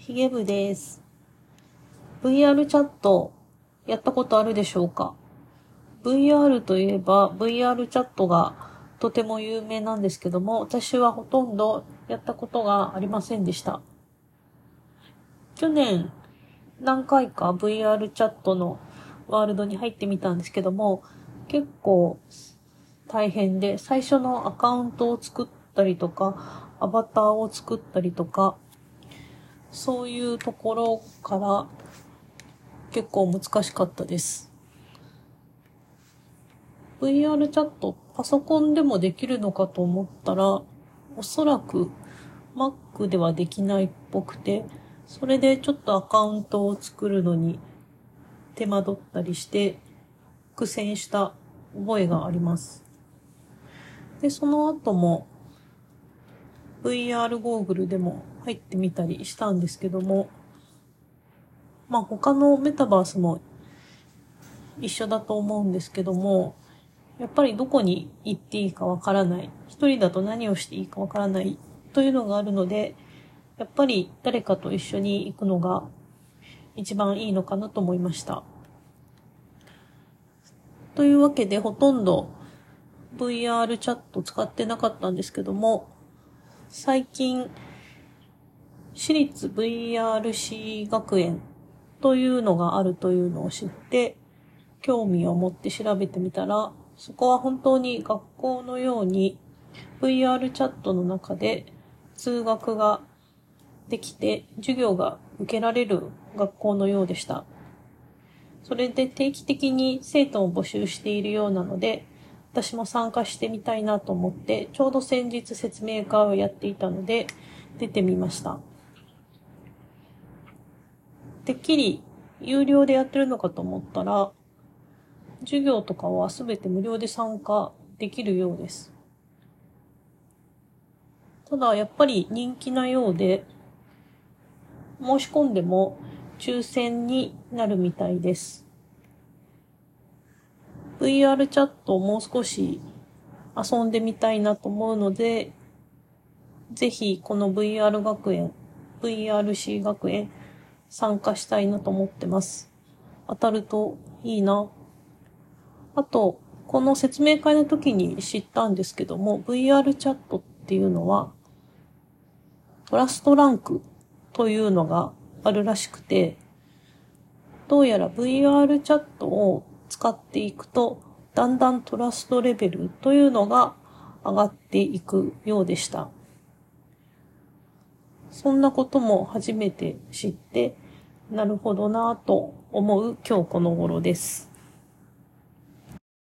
ヒゲ部です。VR チャット、やったことあるでしょうか ?VR といえば VR チャットがとても有名なんですけども、私はほとんどやったことがありませんでした。去年、何回か VR チャットのワールドに入ってみたんですけども、結構大変で、最初のアカウントを作ったりとか、アバターを作ったりとか、そういうところから結構難しかったです。VR チャット、パソコンでもできるのかと思ったら、おそらく Mac ではできないっぽくて、それでちょっとアカウントを作るのに手間取ったりして苦戦した覚えがあります。で、その後も VR ゴーグルでも入ってみたりしたんですけども、まあ他のメタバースも一緒だと思うんですけども、やっぱりどこに行っていいかわからない。一人だと何をしていいかわからないというのがあるので、やっぱり誰かと一緒に行くのが一番いいのかなと思いました。というわけでほとんど VR チャット使ってなかったんですけども、最近、私立 VRC 学園というのがあるというのを知って、興味を持って調べてみたら、そこは本当に学校のように VR チャットの中で通学ができて授業が受けられる学校のようでした。それで定期的に生徒を募集しているようなので、私も参加してみたいなと思って、ちょうど先日説明会をやっていたので、出てみました。てっきり有料でやってるのかと思ったら、授業とかはすべて無料で参加できるようです。ただ、やっぱり人気なようで、申し込んでも抽選になるみたいです。VR チャットをもう少し遊んでみたいなと思うので、ぜひこの VR 学園、VRC 学園参加したいなと思ってます。当たるといいな。あと、この説明会の時に知ったんですけども、VR チャットっていうのは、トラストランクというのがあるらしくて、どうやら VR チャットを使っていくと、だんだんトラストレベルというのが上がっていくようでした。そんなことも初めて知って、なるほどなぁと思う今日この頃です。